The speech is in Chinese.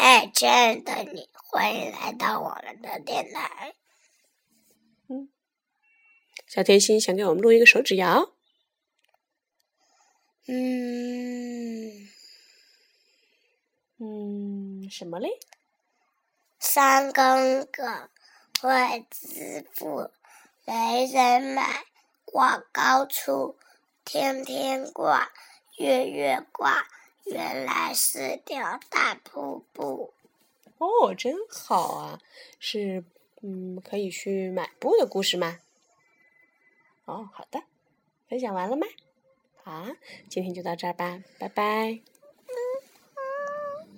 嗨，亲爱的你，欢迎来到我们的电台。嗯，小甜心想给我们录一个手指谣。嗯嗯，什么嘞？三更个会致富，没人买，挂高处，天天挂，月月挂，原来是条大瀑布。哦，真好啊！是嗯，可以去买布的故事吗？哦，好的，分享完了吗？好，今天就到这儿吧，拜拜。